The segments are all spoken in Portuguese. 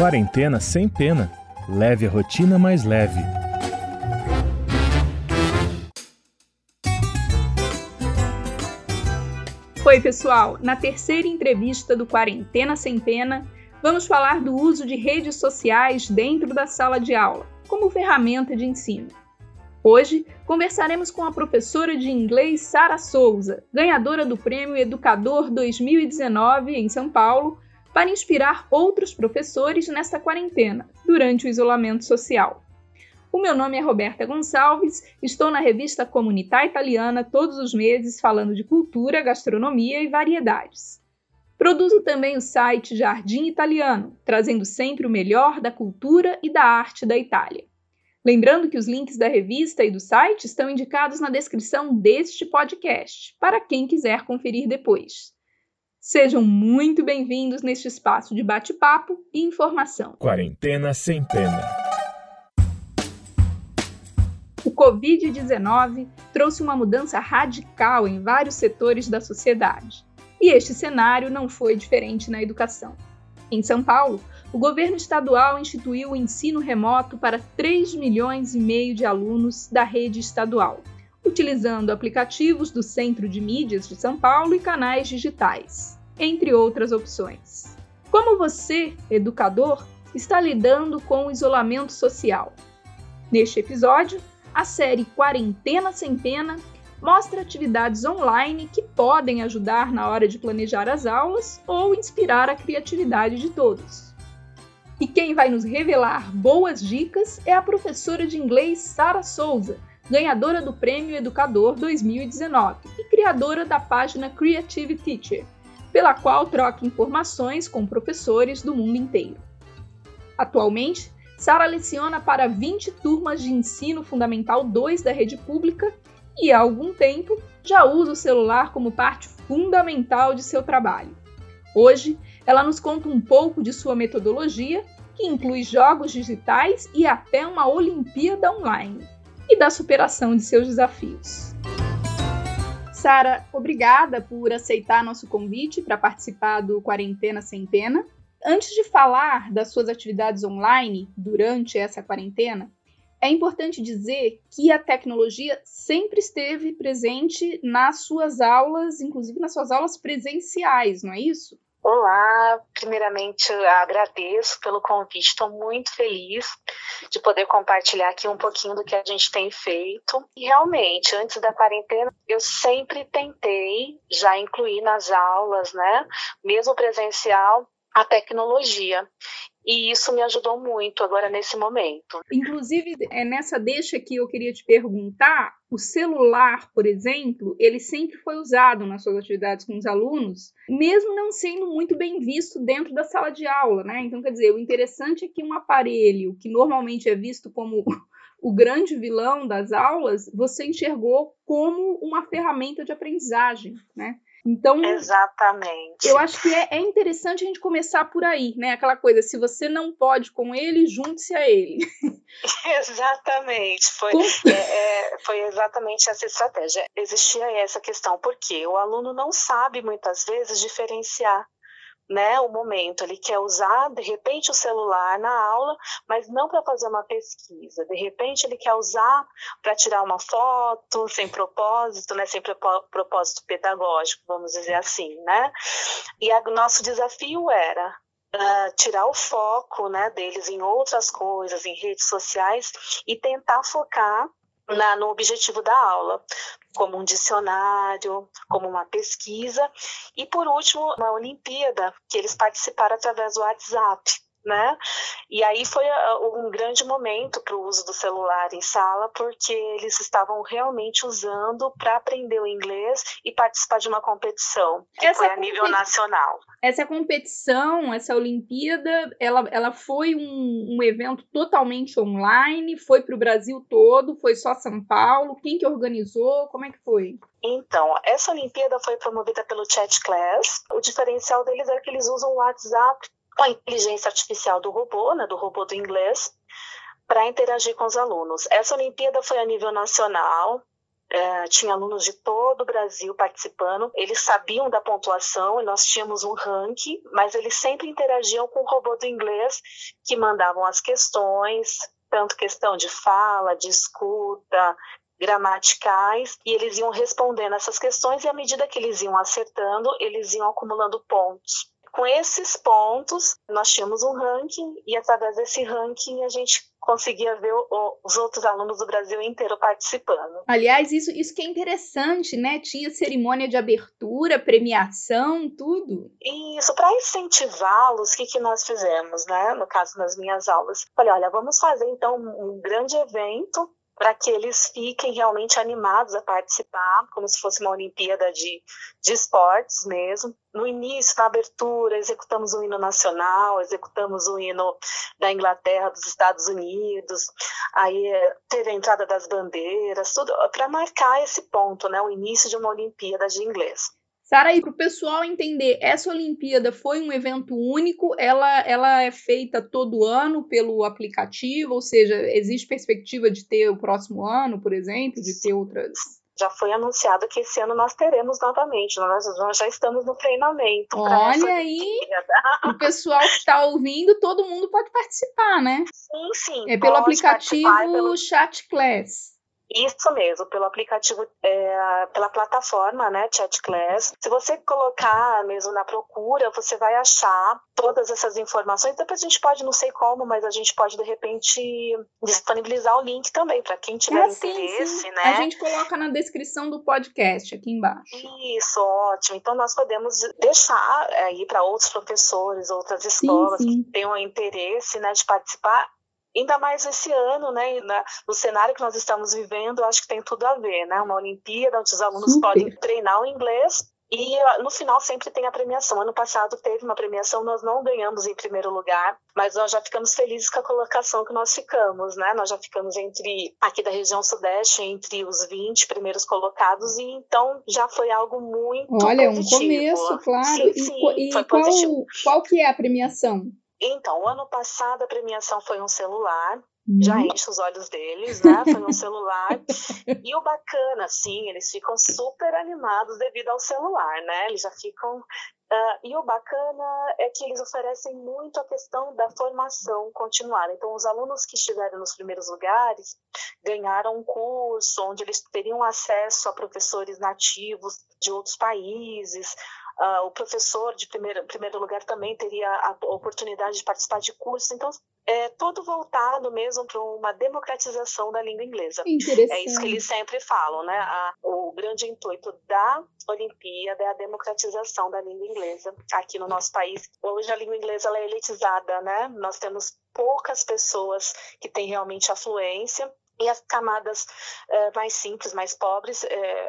Quarentena sem pena. Leve a rotina mais leve. Oi, pessoal! Na terceira entrevista do Quarentena Sem Pena, vamos falar do uso de redes sociais dentro da sala de aula, como ferramenta de ensino. Hoje, conversaremos com a professora de inglês Sara Souza, ganhadora do Prêmio Educador 2019 em São Paulo, para inspirar outros professores nesta quarentena, durante o isolamento social. O meu nome é Roberta Gonçalves, estou na revista Comunità Italiana todos os meses falando de cultura, gastronomia e variedades. Produzo também o site Jardim Italiano, trazendo sempre o melhor da cultura e da arte da Itália. Lembrando que os links da revista e do site estão indicados na descrição deste podcast, para quem quiser conferir depois. Sejam muito bem-vindos neste espaço de bate-papo e informação. Quarentena sem pena. O Covid-19 trouxe uma mudança radical em vários setores da sociedade. E este cenário não foi diferente na educação. Em São Paulo, o governo estadual instituiu o ensino remoto para 3 milhões e meio de alunos da rede estadual, utilizando aplicativos do Centro de Mídias de São Paulo e canais digitais, entre outras opções. Como você, educador, está lidando com o isolamento social? Neste episódio, a série Quarentena Sem Pena mostra atividades online que podem ajudar na hora de planejar as aulas ou inspirar a criatividade de todos. E quem vai nos revelar boas dicas é a professora de inglês Sara Souza, ganhadora do Prêmio Educador 2019 e criadora da página Creative Teacher, pela qual troca informações com professores do mundo inteiro. Atualmente, Sara leciona para 20 turmas de ensino fundamental 2 da rede pública e há algum tempo já usa o celular como parte fundamental de seu trabalho. Hoje, ela nos conta um pouco de sua metodologia, que inclui jogos digitais e até uma Olimpíada online, e da superação de seus desafios. Sara, obrigada por aceitar nosso convite para participar do Quarentena Sem Pena. Antes de falar das suas atividades online durante essa quarentena, é importante dizer que a tecnologia sempre esteve presente nas suas aulas, inclusive nas suas aulas presenciais, não é isso? Olá, primeiramente agradeço pelo convite, estou muito feliz de poder compartilhar aqui um pouquinho do que a gente tem feito. E realmente, antes da quarentena, eu sempre tentei já incluir nas aulas, né, mesmo presencial, a tecnologia. E isso me ajudou muito agora nesse momento. Inclusive, é nessa deixa que eu queria te perguntar, o celular, por exemplo, ele sempre foi usado nas suas atividades com os alunos, mesmo não sendo muito bem visto dentro da sala de aula, né? Então, quer dizer, o interessante é que um aparelho que normalmente é visto como o grande vilão das aulas, você enxergou como uma ferramenta de aprendizagem, né? Então, exatamente. Eu acho que é, é, interessante a gente começar por aí, né? Aquela coisa, se você não pode com ele, junte-se a ele. exatamente. Foi, é, é, foi exatamente essa estratégia. Existia essa questão, porque o aluno não sabe muitas vezes diferenciar né, o momento. Ele quer usar, de repente, o celular na aula, mas não para fazer uma pesquisa. De repente, ele quer usar para tirar uma foto, sem propósito, né, sem propósito pedagógico, vamos dizer assim, né? E nosso desafio era Uh, tirar o foco né, deles em outras coisas, em redes sociais, e tentar focar na, no objetivo da aula, como um dicionário, como uma pesquisa, e por último, uma Olimpíada, que eles participaram através do WhatsApp né? E aí foi ah, um grande momento para o uso do celular em sala, porque eles estavam realmente usando para aprender o inglês e participar de uma competição que essa foi a nível nacional. Essa competição, essa Olimpíada, ela, ela foi um, um evento totalmente online, foi para o Brasil todo, foi só São Paulo. Quem que organizou? Como é que foi? Então, essa Olimpíada foi promovida pelo Chat Class. O diferencial deles é que eles usam o WhatsApp com a inteligência artificial do robô, né, do robô do inglês, para interagir com os alunos. Essa Olimpíada foi a nível nacional, é, tinha alunos de todo o Brasil participando, eles sabiam da pontuação e nós tínhamos um ranking, mas eles sempre interagiam com o robô do inglês que mandavam as questões, tanto questão de fala, de escuta, gramaticais, e eles iam respondendo essas questões e à medida que eles iam acertando, eles iam acumulando pontos. Com esses pontos, nós tínhamos um ranking e através desse ranking a gente conseguia ver os outros alunos do Brasil inteiro participando. Aliás, isso, isso que é interessante, né? Tinha cerimônia de abertura, premiação, tudo. Isso, para incentivá-los, o que, que nós fizemos, né? No caso, nas minhas aulas. Falei, olha, vamos fazer então um grande evento para que eles fiquem realmente animados a participar, como se fosse uma Olimpíada de, de esportes mesmo. No início, na abertura, executamos o hino nacional, executamos o hino da Inglaterra, dos Estados Unidos, aí é, teve a entrada das bandeiras, tudo para marcar esse ponto, né, o início de uma Olimpíada de inglês. Sara, aí para o pessoal entender, essa Olimpíada foi um evento único, ela, ela é feita todo ano pelo aplicativo, ou seja, existe perspectiva de ter o próximo ano, por exemplo, de ter outras. Já foi anunciado que esse ano nós teremos novamente, nós, nós já estamos no treinamento. Olha aí, o pessoal que está ouvindo, todo mundo pode participar, né? Sim, sim. É pelo aplicativo pelo... Chat Class. Isso mesmo, pelo aplicativo, é, pela plataforma, né, Chat Class. Se você colocar mesmo na procura, você vai achar todas essas informações. Depois a gente pode, não sei como, mas a gente pode de repente disponibilizar o link também para quem tiver é, sim, interesse, sim. né? A gente coloca na descrição do podcast aqui embaixo. Isso, ótimo. Então nós podemos deixar aí para outros professores, outras escolas sim, que tenham interesse, né, de participar Ainda mais esse ano, né, no cenário que nós estamos vivendo, acho que tem tudo a ver, né? Uma Olimpíada onde os alunos Super. podem treinar o inglês e ah, no final sempre tem a premiação. Ano passado teve uma premiação, nós não ganhamos em primeiro lugar, mas nós já ficamos felizes com a colocação que nós ficamos, né? Nós já ficamos entre, aqui da região sudeste, entre os 20 primeiros colocados, e então já foi algo muito Olha, positivo. um começo, claro. Sim, sim, e, e qual, positivo. qual que é a premiação? Então, ano passado a premiação foi um celular, já uhum. enche os olhos deles, né? Foi um celular. e o bacana, assim, eles ficam super animados devido ao celular, né? Eles já ficam. Uh, e o bacana é que eles oferecem muito a questão da formação continuada. Então, os alunos que estiveram nos primeiros lugares ganharam um curso onde eles teriam acesso a professores nativos de outros países, Uh, o professor de primeiro, primeiro lugar também teria a oportunidade de participar de cursos. Então, é todo voltado mesmo para uma democratização da língua inglesa. É isso que eles sempre falam, né? A, o grande intuito da Olimpíada é a democratização da língua inglesa aqui no nosso país. Hoje a língua inglesa é elitizada, né? Nós temos poucas pessoas que têm realmente afluência e as camadas uh, mais simples, mais pobres, uh,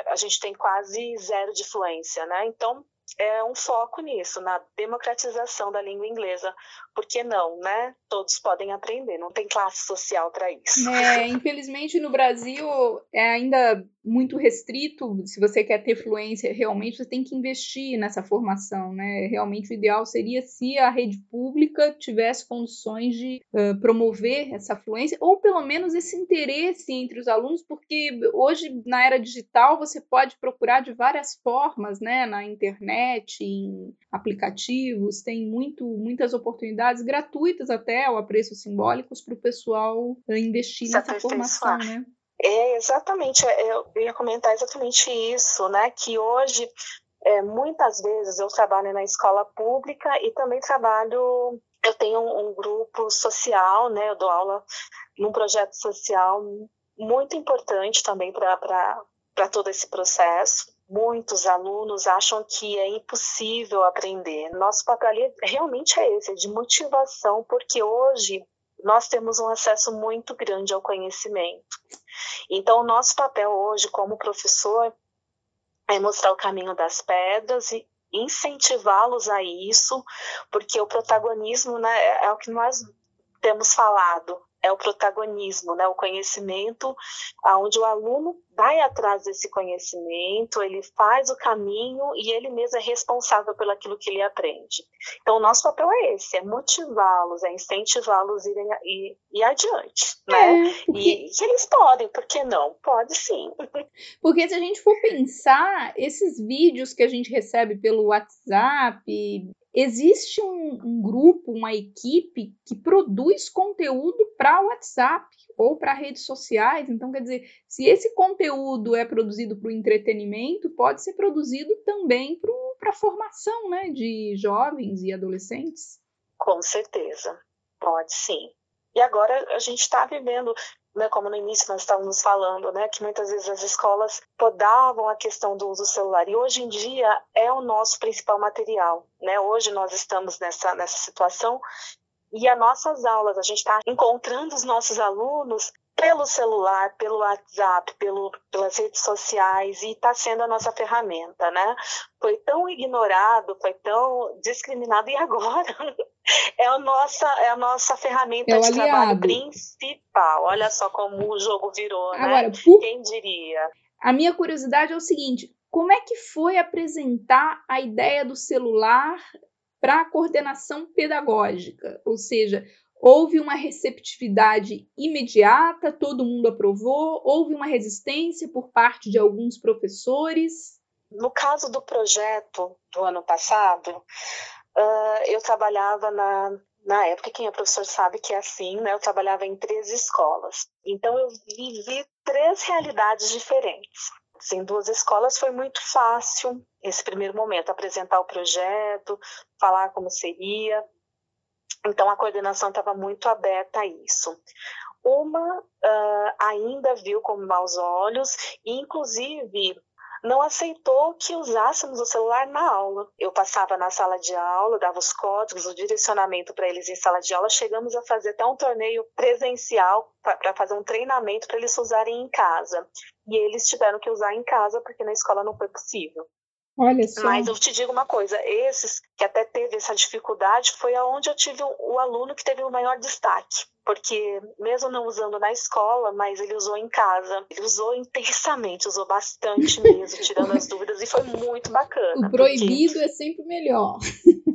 a gente tem quase zero de fluência, né? Então, é um foco nisso, na democratização da língua inglesa. Por que não, né? Todos podem aprender, não tem classe social para isso. É, infelizmente no Brasil é ainda muito restrito. Se você quer ter fluência, realmente você tem que investir nessa formação, né? Realmente o ideal seria se a rede pública tivesse condições de uh, promover essa fluência, ou pelo menos esse interesse entre os alunos, porque hoje na era digital você pode procurar de várias formas, né? Na internet, em aplicativos, tem muito, muitas oportunidades gratuitas até, ou a preços simbólicos, para o pessoal investir nessa formação, né? É, exatamente, é, eu ia comentar exatamente isso, né? Que hoje, é, muitas vezes, eu trabalho na escola pública e também trabalho, eu tenho um, um grupo social, né? Eu dou aula num projeto social muito importante também para todo esse processo. Muitos alunos acham que é impossível aprender. Nosso papel realmente é esse, é de motivação, porque hoje nós temos um acesso muito grande ao conhecimento. Então, o nosso papel hoje, como professor, é mostrar o caminho das pedras e incentivá-los a isso, porque o protagonismo né, é o que nós temos falado. é o protagonismo, né? O conhecimento, aonde o aluno vai atrás desse conhecimento, ele faz o caminho e ele mesmo é responsável pelo aquilo que ele aprende. Então, o nosso papel é esse, é motivá-los, é incentivá-los a irem ir, ir adiante, né? É, porque... E que eles podem, por que não? Pode sim. Porque se a gente for pensar, esses vídeos que a gente recebe pelo WhatsApp, existe um, um, grupo, uma equipe que produz conteúdo para o WhatsApp ou para redes sociais. Então, quer dizer, se esse conteúdo é produzido para o entretenimento, pode ser produzido também para a formação né, de jovens e adolescentes. Com certeza, pode sim. E agora a gente está vivendo né, como no início nós estávamos falando, né, que muitas vezes as escolas podavam a questão do uso celular e hoje em dia é o nosso principal material, né? Hoje nós estamos nessa nessa situação e as nossas aulas a gente está encontrando os nossos alunos pelo celular, pelo WhatsApp, pelo, pelas redes sociais e está sendo a nossa ferramenta, né? Foi tão ignorado, foi tão discriminado e agora é a nossa, é a nossa ferramenta é de aliado. trabalho principal. Olha só como o jogo virou, né? Agora, por... Quem diria? A minha curiosidade é o seguinte: como é que foi apresentar a ideia do celular para a coordenação pedagógica? Ou seja, houve uma receptividade imediata, todo mundo aprovou, houve uma resistência por parte de alguns professores? No caso do projeto do ano passado, Uh, eu trabalhava na, na época, quem é professor sabe que é assim, né? Eu trabalhava em três escolas. Então eu vivi três realidades diferentes. Em duas escolas foi muito fácil esse primeiro momento, apresentar o projeto, falar como seria. Então a coordenação estava muito aberta a isso. Uma uh, ainda viu com maus olhos, e inclusive não aceitou que usássemos o celular na aula. Eu passava na sala de aula, dava os códigos, o direcionamento para eles em sala de aula. Chegamos a fazer até um torneio presencial para fazer um treinamento para eles usarem em casa. E eles tiveram que usar em casa porque na escola não foi possível. Olha só. Mas eu te digo uma coisa, esses que até teve essa dificuldade foi aonde eu tive o, o aluno que teve o maior destaque porque mesmo não usando na escola, mas ele usou em casa. Ele usou intensamente, usou bastante mesmo, tirando as dúvidas, e foi muito bacana. O proibido porque... é sempre melhor.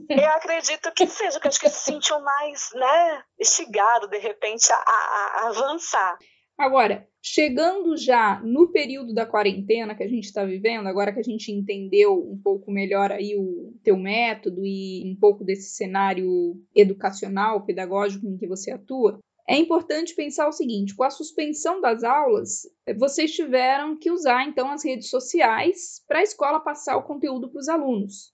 Eu acredito que seja, que acho que se sentiu mais, né, instigado, de repente, a, a, a avançar. Agora, chegando já no período da quarentena que a gente está vivendo, agora que a gente entendeu um pouco melhor aí o teu método e um pouco desse cenário educacional, pedagógico em que você atua, é importante pensar o seguinte: com a suspensão das aulas, vocês tiveram que usar então as redes sociais para a escola passar o conteúdo para os alunos.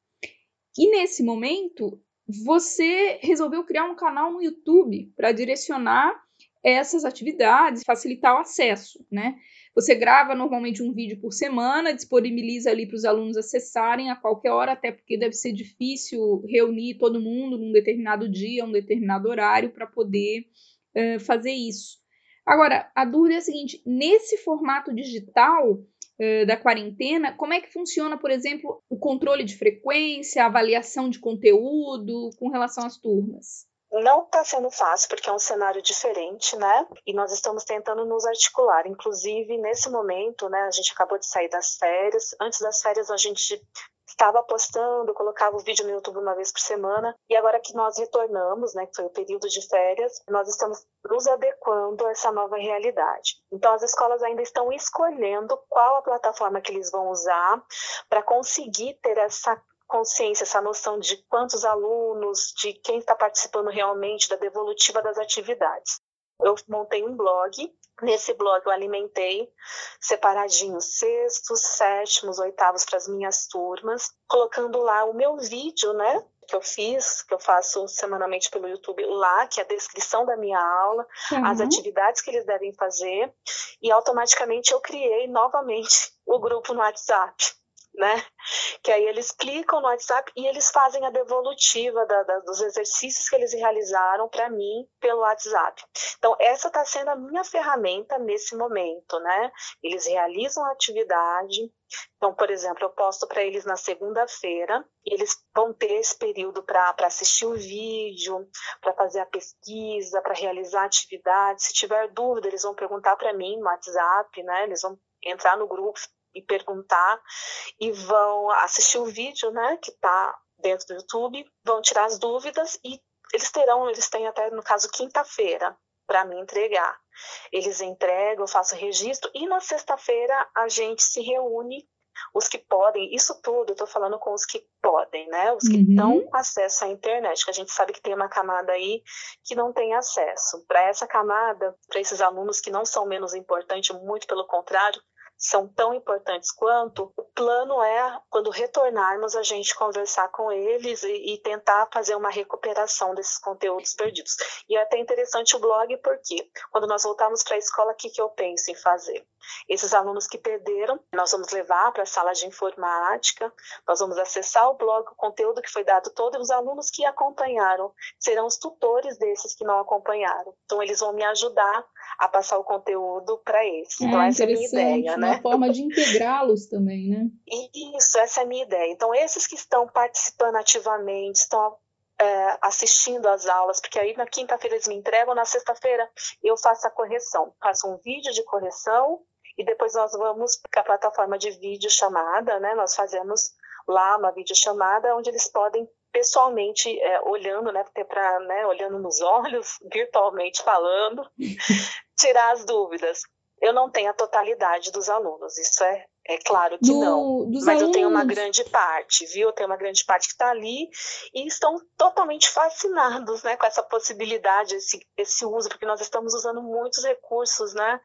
E nesse momento, você resolveu criar um canal no YouTube para direcionar essas atividades, facilitar o acesso, né? Você grava normalmente um vídeo por semana, disponibiliza ali para os alunos acessarem a qualquer hora, até porque deve ser difícil reunir todo mundo num determinado dia, um determinado horário para poder uh, fazer isso. Agora, a dúvida é a seguinte: nesse formato digital uh, da quarentena, como é que funciona, por exemplo, o controle de frequência, a avaliação de conteúdo com relação às turmas? Não está sendo fácil porque é um cenário diferente, né? E nós estamos tentando nos articular. Inclusive, nesse momento, né, a gente acabou de sair das férias. Antes das férias, a gente estava postando, colocava o vídeo no YouTube uma vez por semana, e agora que nós retornamos, né, que foi o período de férias, nós estamos nos adequando a essa nova realidade. Então, as escolas ainda estão escolhendo qual a plataforma que eles vão usar para conseguir ter essa consciência, essa noção de quantos alunos, de quem está participando realmente da devolutiva das atividades. Eu montei um blog, nesse blog eu alimentei separadinho sextos, sétimos, oitavos para as minhas turmas, colocando lá o meu vídeo, né? que eu fiz, que eu faço semanalmente pelo YouTube lá, que é a descrição da minha aula, uhum. as atividades que eles devem fazer, e automaticamente eu criei novamente o grupo no WhatsApp né? Que aí eles clicam no WhatsApp e eles fazem a devolutiva da, da, dos exercícios que eles realizaram para mim pelo WhatsApp. Então, essa está sendo a minha ferramenta nesse momento, né? Eles realizam a atividade, Então, por exemplo, eu posto para eles na segunda-feira, eles vão ter esse período para assistir o vídeo, para fazer a pesquisa, para realizar a atividade. Se tiver dúvida, eles vão perguntar para mim no WhatsApp, né? Eles vão entrar no grupo e perguntar e vão assistir o vídeo, né, que está dentro do YouTube, vão tirar as dúvidas e eles terão, eles têm até no caso quinta-feira para me entregar. Eles entregam, eu faço registro e na sexta-feira a gente se reúne os que podem, isso tudo eu estou falando com os que podem, né? Os que uhum. dão acesso à internet, que a gente sabe que tem uma camada aí que não tem acesso. Para essa camada, para esses alunos que não são menos importantes, muito pelo contrário, são tão importantes quanto, o plano é, quando retornarmos, a gente conversar com eles e, e tentar fazer uma recuperação desses conteúdos perdidos. E é até interessante o blog, porque quando nós voltarmos para a escola, o que, que eu penso em fazer? Esses alunos que perderam, nós vamos levar para a sala de informática, nós vamos acessar o blog, o conteúdo que foi dado, todos os alunos que acompanharam serão os tutores desses que não acompanharam. Então, eles vão me ajudar a passar o conteúdo para eles. É, então, essa é a minha ideia, né? Uma forma de integrá-los também, né? Isso, essa é a minha ideia. Então, esses que estão participando ativamente, estão é, assistindo às aulas, porque aí na quinta-feira eles me entregam, na sexta-feira eu faço a correção, faço um vídeo de correção e depois nós vamos para a plataforma de vídeo chamada, né? Nós fazemos lá uma videochamada onde eles podem pessoalmente é, olhando, né, para né, olhando nos olhos, virtualmente falando, tirar as dúvidas. Eu não tenho a totalidade dos alunos, isso é, é claro que Do, não. Mas alunos... eu tenho uma grande parte, viu? Eu tenho uma grande parte que está ali e estão totalmente fascinados né, com essa possibilidade, esse, esse uso, porque nós estamos usando muitos recursos, né?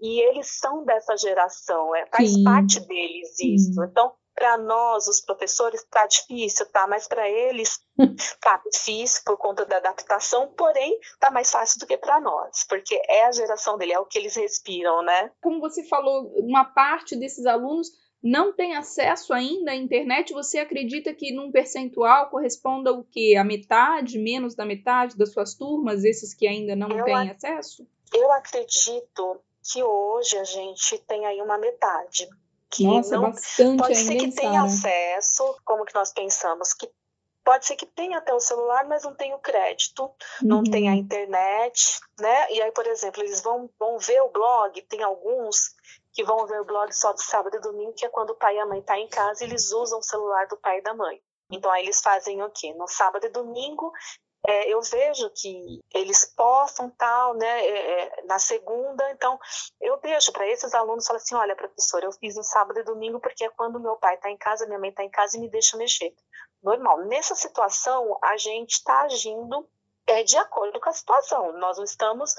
E eles são dessa geração, é, faz Sim. parte deles isso. Então, para nós, os professores, está difícil, tá? Mas para eles tá difícil por conta da adaptação, porém tá mais fácil do que para nós, porque é a geração dele, é o que eles respiram, né? Como você falou, uma parte desses alunos não tem acesso ainda à internet, você acredita que num percentual corresponda o quê? A metade, menos da metade das suas turmas, esses que ainda não eu têm acesso? Eu acredito que hoje a gente tem aí uma metade que Nossa, não bastante pode ser que tenha acesso, como que nós pensamos que pode ser que tenha até o celular, mas não tem o crédito, uhum. não tem a internet, né? E aí, por exemplo, eles vão, vão ver o blog, tem alguns que vão ver o blog só de sábado e domingo, que é quando o pai e a mãe estão tá em casa, e eles usam o celular do pai e da mãe. Então aí eles fazem o quê? No sábado e domingo é, eu vejo que eles postam tal, né, é, é na segunda, então eu deixo para esses alunos, falo assim, olha, professor, eu fiz no sábado e domingo porque é quando meu pai está em casa, minha mãe está em casa e me deixa mexer. Normal. Nessa situação, a gente está agindo é, de acordo com a situação. Nós não estamos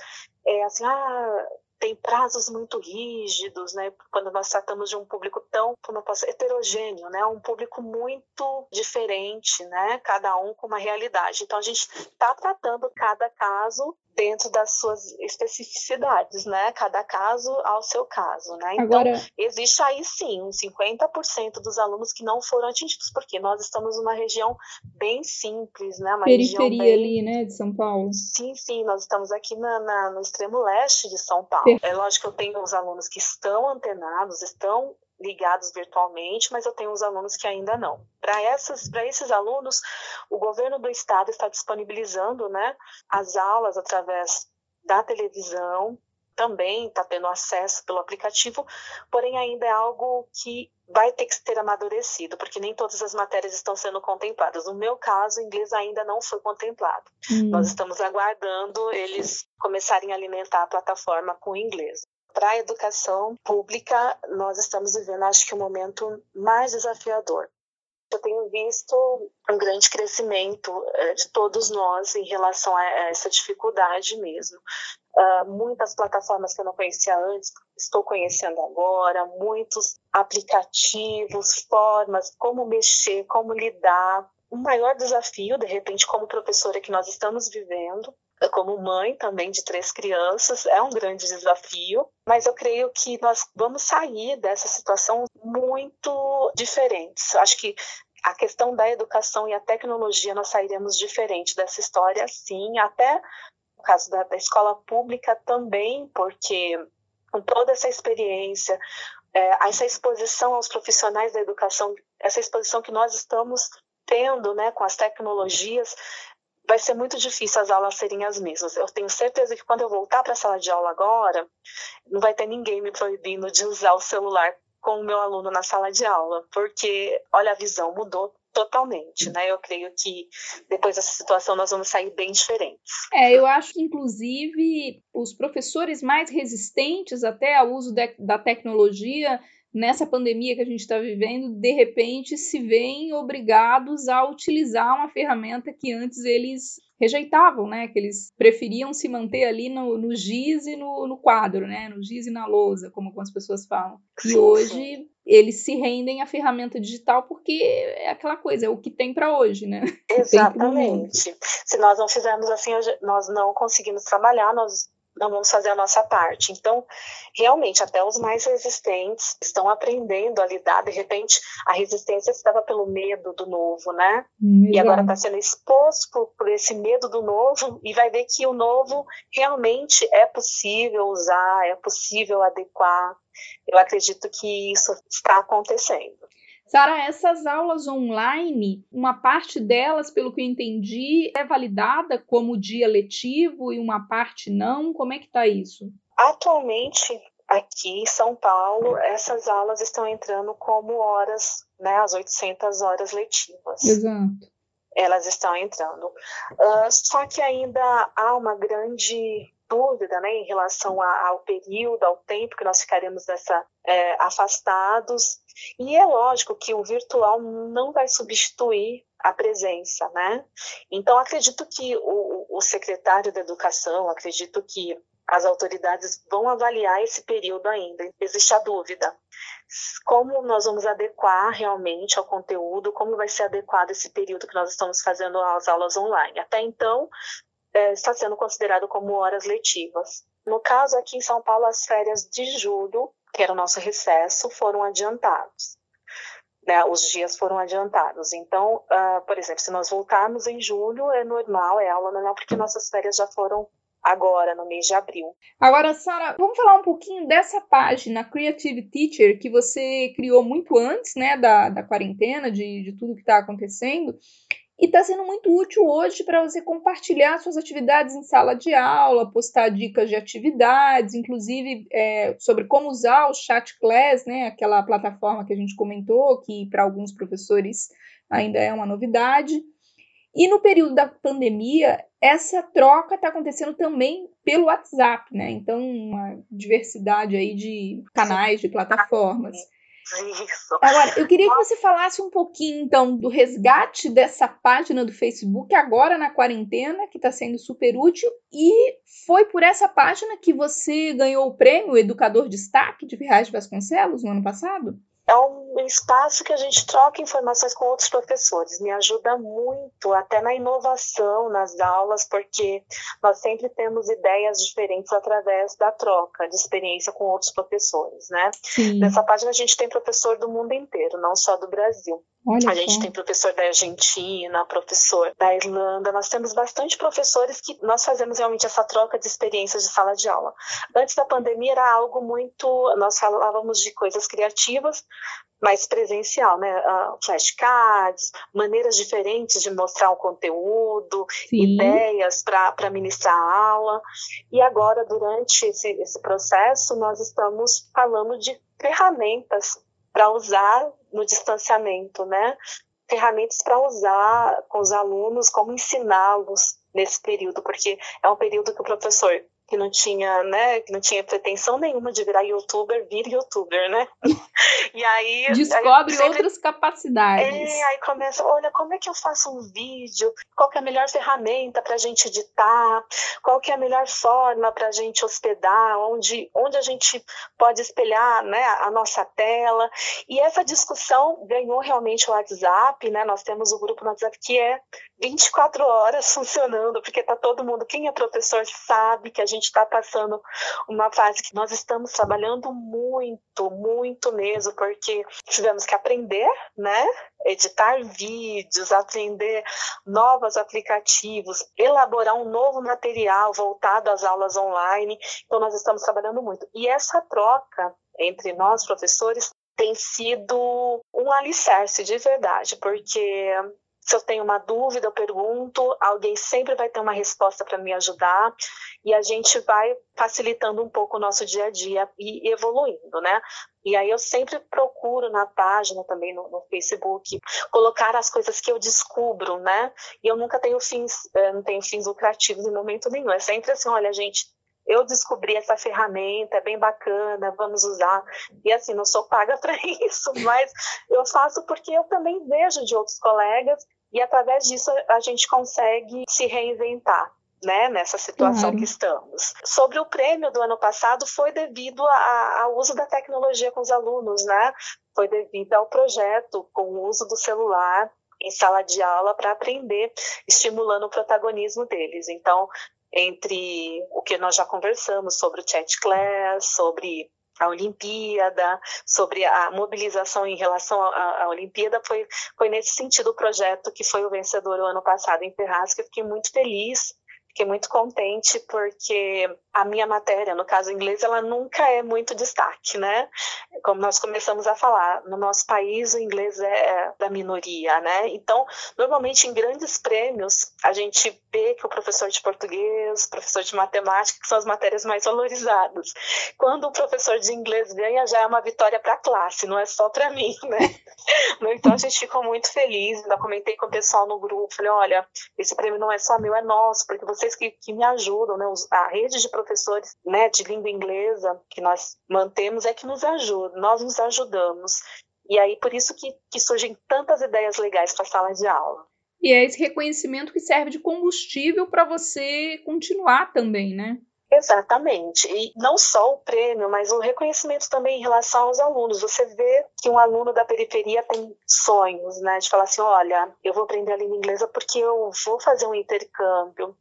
é, assim, ah, tem prazos muito rígidos, né? Quando nós tratamos de um público tão, como posso, heterogêneo, né? Um público muito diferente, né? Cada um com uma realidade. Então a gente está tratando cada caso dentro das suas especificidades, né? Cada caso ao seu caso, né? Então, Agora... existe aí sim uns 50% dos alunos que não foram atingidos, porque nós estamos numa região bem simples, né? Uma Periferia bem... ali, né, de São Paulo. Sim, sim, nós estamos aqui na, na, no extremo leste de São Paulo. É lógico que eu tenho os alunos que estão antenados, estão ligados virtualmente, mas eu tenho os alunos que ainda não. Para esses alunos, o governo do estado está disponibilizando né, as aulas através da televisão, também está tendo acesso pelo aplicativo, porém ainda é algo que vai ter que ser amadurecido, porque nem todas as matérias estão sendo contempladas. No meu caso, o inglês ainda não foi contemplado. Hum. Nós estamos aguardando eles começarem a alimentar a plataforma com o inglês. Para a educação pública, nós estamos vivendo, acho que, o um momento mais desafiador. Eu tenho visto um grande crescimento eh, de todos nós em relação a essa dificuldade mesmo. Uh, muitas plataformas que eu não conhecia antes, estou conhecendo agora, muitos aplicativos, formas, como mexer, como lidar. O maior desafio, de repente, como professora que nós estamos vivendo, como mãe também de três crianças, é um grande desafio, mas eu creio que nós vamos sair dessa situação muito diferentes. Acho que a questão da educação e a tecnologia nós sairemos diferente dessa história, sim, até no caso da, da escola pública também, porque com toda essa experiência, é, essa exposição aos profissionais da educação, essa exposição que nós estamos tendo né, com as tecnologias, vai ser muito difícil as aulas serem as mesmas. Eu tenho certeza que quando eu voltar para a sala de aula agora, não vai ter ninguém me proibindo de usar o celular com o meu aluno na sala de aula, porque, olha, a visão mudou totalmente, né? Eu creio que depois dessa situação nós vamos sair bem diferentes. É, eu acho que inclusive os professores mais resistentes até ao uso de, da tecnologia nessa pandemia que a gente está vivendo, de repente se veem obrigados a utilizar uma ferramenta que antes eles rejeitavam, né? Que eles preferiam se manter ali no, no giz e no, no quadro, né? No giz e na lousa, como algumas pessoas falam. E hoje eles se rendem à ferramenta digital porque é aquela coisa, é o que tem para hoje, né? Exatamente. Se nós não fizermos assim, nós não conseguimos trabalhar, nós não vamos fazer a nossa parte. Então, realmente, até os mais resistentes estão aprendendo a lidar. De repente, a resistência estava pelo medo do novo, né? Hum, e agora está sendo exposto por, por, esse medo do novo e vai ver que o novo realmente é possível usar, é possível adequar. Eu acredito que isso está acontecendo. Sara, essas aulas online, uma parte delas, pelo que eu entendi, é validada como dia letivo e uma parte não? Como é que está isso? Atualmente, aqui em São Paulo, essas aulas estão entrando como horas, né, as 800 horas letivas. Exato. Elas estão entrando. Uh, só que ainda há uma grande dúvida né, em relação ao período, ao tempo que nós ficaremos nessa, é, afastados. E é lógico que o virtual não vai substituir a presença, né? Então, acredito que o, o secretário da Educação, acredito que as autoridades vão avaliar esse período ainda. Existe a dúvida. Como nós vamos adequar realmente ao conteúdo, como vai ser adequado esse período que nós estamos fazendo as aulas online. Até então, é, está sendo considerado como horas letivas. No caso, aqui em São Paulo, as férias de julho, que era o nosso recesso, foram adiantados. Né, os dias foram adiantados. Então, uh, por exemplo, se nós voltarmos em julho, é normal, é aula normal, porque nossas férias já foram agora, no mês de abril. Agora, Sara, vamos falar um pouquinho dessa página Creative Teacher que você criou muito antes né, da, da quarentena, de, de tudo que está acontecendo. E está sendo muito útil hoje para você compartilhar suas atividades em sala de aula, postar dicas de atividades, inclusive é, sobre como usar o Chat Class, né, aquela plataforma que a gente comentou, que para alguns professores ainda é uma novidade. E no período da pandemia, essa troca está acontecendo também pelo WhatsApp, né? Então, uma diversidade aí de canais, de plataformas. Isso. Agora, eu queria que você falasse um pouquinho, então, do resgate dessa página do Facebook, agora na quarentena, que está sendo super útil. E foi por essa página que você ganhou o prêmio Educador Destaque de Ferraz de Vasconcelos no ano passado? É um espaço que a gente troca informações com outros professores. Me ajuda muito, até na inovação nas aulas, porque nós sempre temos ideias diferentes através da troca de experiência com outros professores, né? Sim. Nessa página a gente tem professor do mundo inteiro, não só do Brasil. Olha a gente tem professor da Argentina, professor da Irlanda, nós temos bastante professores que nós fazemos realmente essa troca de experiências de sala de aula. Antes da pandemia era algo muito, nós falávamos de coisas criativas, mais presencial, né? Uh, flashcards, maneiras diferentes de mostrar o conteúdo, Sim. ideias para ministrar a aula. E agora, durante esse, esse processo, nós estamos falando de ferramentas para usar no distanciamento, né? Ferramentas para usar com os alunos, como ensiná-los nesse período, porque é um período que o professor que não tinha, né, que não tinha pretensão nenhuma de virar youtuber, vira youtuber, né? E aí descobre aí sempre, outras capacidades. É, aí começa, olha, como é que eu faço um vídeo? Qual que é a melhor ferramenta para a gente editar? Qual que é a melhor forma para a gente hospedar? Onde, onde a gente pode espelhar, né, a nossa tela? E essa discussão ganhou realmente o WhatsApp, né? Nós temos o grupo no WhatsApp que é 24 horas funcionando, porque tá todo mundo, quem é professor sabe que a gente gente está passando uma fase que nós estamos trabalhando muito, muito mesmo, porque tivemos que aprender, né? Editar vídeos, aprender novos aplicativos, elaborar um novo material voltado às aulas online. Então, nós estamos trabalhando muito. E essa troca entre nós professores tem sido um alicerce de verdade, porque se eu tenho uma dúvida, eu pergunto, alguém sempre vai ter uma resposta para me ajudar e a gente vai facilitando um pouco o nosso dia a dia e evoluindo, né? E aí eu sempre procuro na página também no, no, Facebook colocar as coisas que eu descubro, né? E eu nunca tenho fins, eh, não tenho fins lucrativos em momento nenhum. É sempre assim, olha, gente, eu descobri essa ferramenta, é bem bacana, vamos usar. E assim, não sou paga para isso, mas eu faço porque eu também vejo de outros colegas e através disso a gente consegue se reinventar. Né, nessa situação que estamos. Sobre o prêmio do ano passado, foi devido a, ao uso da tecnologia com os alunos, né? Foi devido ao projeto com o uso do celular em sala de aula para aprender, estimulando o protagonismo deles. Então, entre o que nós já conversamos sobre o chat class, sobre a Olimpíada, sobre a mobilização em relação à, Olimpíada, foi, foi nesse sentido o projeto que foi o vencedor o ano passado em Ferraz, que eu fiquei muito feliz Fiquei muito contente porque a minha matéria, no caso inglês, ela nunca é muito destaque, né? Como nós começamos a falar, no nosso país o inglês é da minoria, né? Então, normalmente em grandes prêmios, a gente vê que o professor de português, professor de matemática, que são as matérias mais valorizadas. Quando o professor de inglês ganha, já é uma vitória para a classe, não é só para mim, né? Então a gente ficou muito feliz, ainda comentei com o pessoal no grupo, falei, olha, esse prêmio não é só meu, é nosso, porque você vocês que, que me ajudam, né? a rede de professores né, de língua inglesa que nós mantemos é que nos ajuda, nós nos ajudamos. E aí, por isso que, que surgem tantas ideias legais para a sala de aula. E é esse reconhecimento que serve de combustível para você continuar também, né? Exatamente. E não só o prêmio, mas o reconhecimento também em relação aos alunos. Você vê que um aluno da periferia tem sonhos, né? De falar assim: olha, eu vou aprender a língua inglesa porque eu vou fazer um intercâmbio,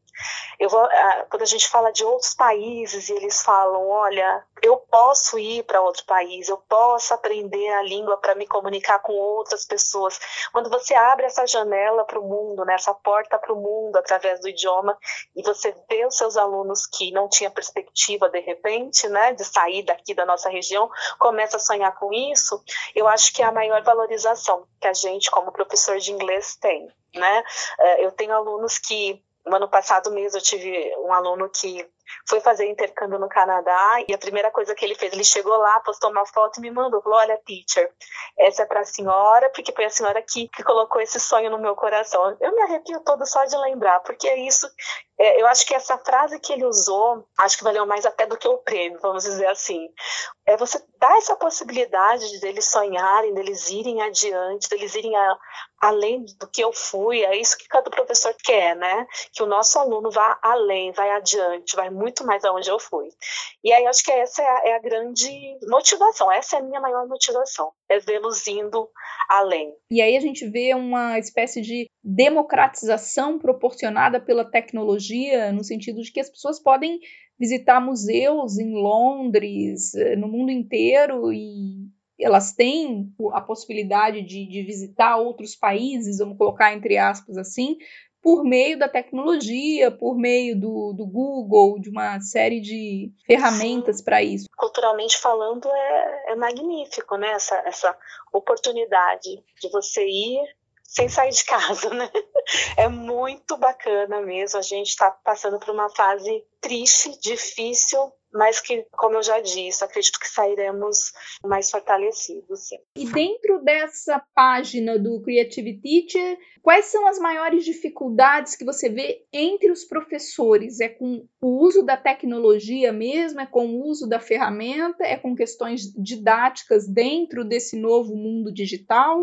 eu vou, ah, quando a gente fala de outros países e eles falam, olha, eu posso ir para outro país, eu posso aprender a língua para me comunicar com outras pessoas. Quando você abre essa janela para o mundo, né, essa porta para o mundo através do idioma, e você vê os seus alunos que não tinham perspectiva de repente, né, de sair daqui da nossa região, começa a sonhar com isso, eu acho que é a maior valorização que a gente, como professor de inglês, tem. Né? Eh, eu tenho alunos que no ano passado mesmo eu tive um aluno que foi fazer intercâmbio no Canadá e a primeira coisa que ele fez, ele chegou lá, postou uma foto e me mandou, falou, olha, teacher, essa é para a senhora, porque foi a senhora que, que colocou esse sonho no meu coração. Eu me arrepio todo só de lembrar, porque é isso, é, eu acho que essa frase que ele usou, acho que valeu mais até do que o prêmio, vamos dizer assim. É você dar essa possibilidade deles sonharem, deles irem adiante, deles irem a, além do que eu fui, é isso que cada professor quer, né? Que o nosso aluno vá além, vai adiante, vai muito mais aonde eu fui. E aí acho que essa é a, é a grande motivação, essa é a minha maior motivação, é vê-los indo além. E aí a gente vê uma espécie de democratização proporcionada pela tecnologia, no sentido de que as pessoas podem visitar museus em Londres, eh, no mundo inteiro, e elas têm a possibilidade de, de visitar outros países, vamos colocar entre aspas assim, por meio da tecnologia, por meio do, do Google, de uma série de ferramentas para isso. Culturalmente falando, é, é magnífico, né? Essa, essa oportunidade de você ir sem sair de casa, né? É muito bacana mesmo. A gente está passando por uma fase triste, difícil, mas que, como eu já disse, acredito que sairemos mais fortalecidos. Sim. E dentro dessa página do Creative Teacher, quais são as maiores dificuldades que você vê entre os professores? É com o uso da tecnologia mesmo? É com o uso da ferramenta? É com questões didáticas dentro desse novo mundo digital?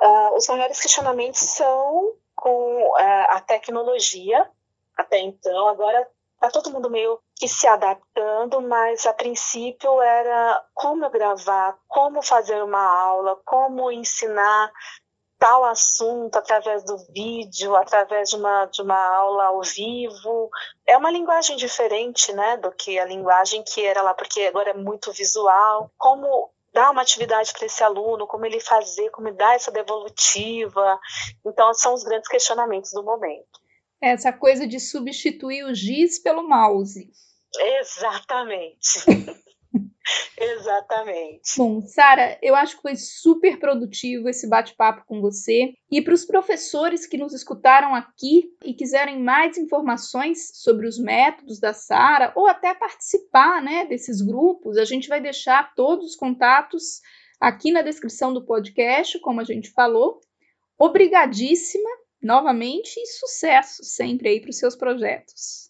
Uh, os maiores questionamentos são com uh, a tecnologia até então. Agora Tá todo mundo meio que se adaptando, mas a princípio era como gravar, como fazer uma aula, como ensinar tal assunto através do vídeo, através de uma, de uma aula ao vivo. É uma linguagem diferente, né, do que a linguagem que era lá, porque agora é muito visual. Como dar uma atividade para esse aluno, como ele fazer, como dar essa devolutiva. Então, são os grandes questionamentos do momento. Essa coisa de substituir o giz pelo mouse. Exatamente. Exatamente. Bom, Sara, eu acho que foi super produtivo esse bate-papo com você. E para os professores que nos escutaram aqui e quiserem mais informações sobre os métodos da Sara ou até participar né, desses grupos, a gente vai deixar todos os contatos aqui na descrição do podcast, como a gente falou. Obrigadíssima novamente e sucesso sempre aí para os seus projetos.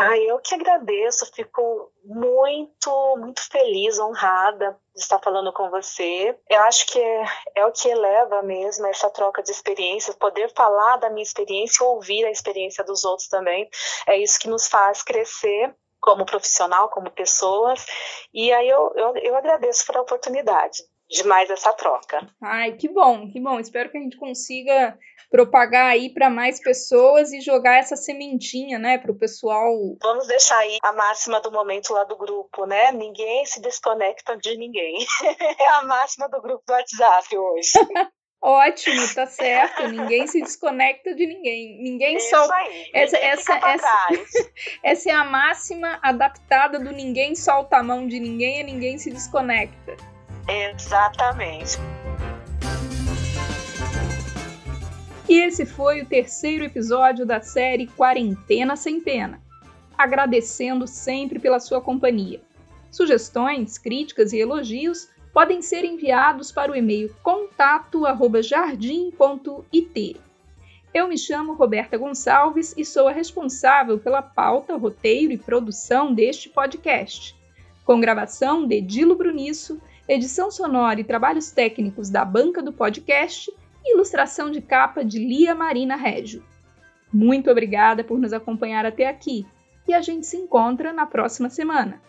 Ah, eu que agradeço, fico muito, muito feliz, honrada de estar falando com você. Eu acho que é, é o que eleva mesmo essa troca de experiências, poder falar da minha experiência, ouvir a experiência dos outros também. É isso que nos faz crescer como profissional, como pessoas. E aí eu, eu, eu agradeço por a oportunidade de mais essa troca. Ai, que bom, que bom. Espero que a gente consiga propagar aí para mais pessoas e jogar essa sementinha, né, para o pessoal. Vamos deixar aí a máxima do momento lá do grupo, né? Ninguém se desconecta de ninguém. é a máxima do grupo do WhatsApp hoje. Ótimo, tá certo. Ninguém se desconecta de ninguém. Ninguém Isso solta. aí. Essa, ninguém essa, essa, essa é a máxima adaptada do ninguém solta a mão de ninguém e ninguém se desconecta. Exatamente. E esse foi o terceiro episódio da série Quarentena Sem Pena. Agradecendo sempre pela sua companhia. Sugestões, críticas e elogios podem ser enviados para o e-mail contato@jardim.it. Eu me chamo Roberta Gonçalves e sou a responsável pela pauta, roteiro e produção deste podcast, com gravação de Dilo Bruniço, edição sonora e trabalhos técnicos da banca do podcast e ilustração de capa de Lia Marina Régio. Muito obrigada por nos acompanhar até aqui e a gente se encontra na próxima semana.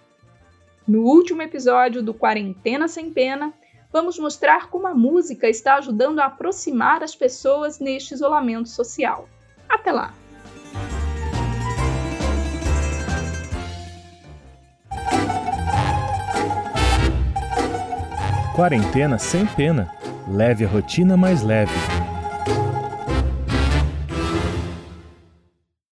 No último episódio do Quarentena Sem Pena, vamos mostrar como a música está ajudando a aproximar as pessoas neste isolamento social. Até lá! Quarentena sem pena. Leve a rotina mais leve.